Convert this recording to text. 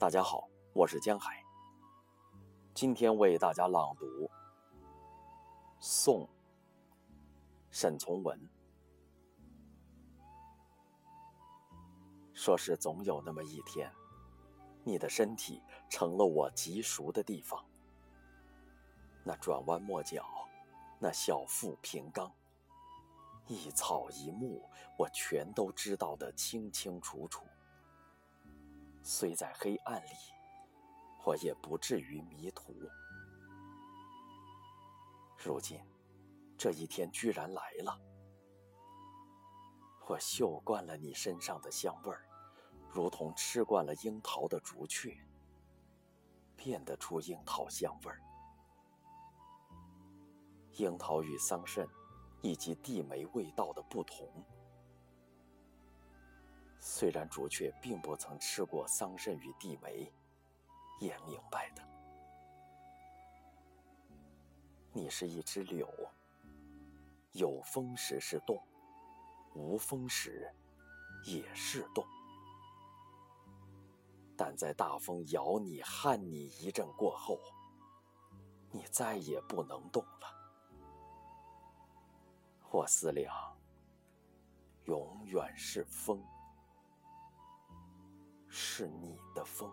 大家好，我是江海。今天为大家朗读《宋·沈从文》。说是总有那么一天，你的身体成了我极熟的地方。那转弯抹角，那小腹平刚，一草一木，我全都知道的清清楚楚。虽在黑暗里，我也不至于迷途。如今，这一天居然来了，我嗅惯了你身上的香味儿，如同吃惯了樱桃的竹雀，辨得出樱桃香味儿。樱桃与桑葚，以及地梅味道的不同。虽然朱雀并不曾吃过桑葚与地梅，也明白的。你是一枝柳，有风时是动，无风时也是动。但在大风咬你、撼你一阵过后，你再也不能动了。我思量，永远是风。是你的风。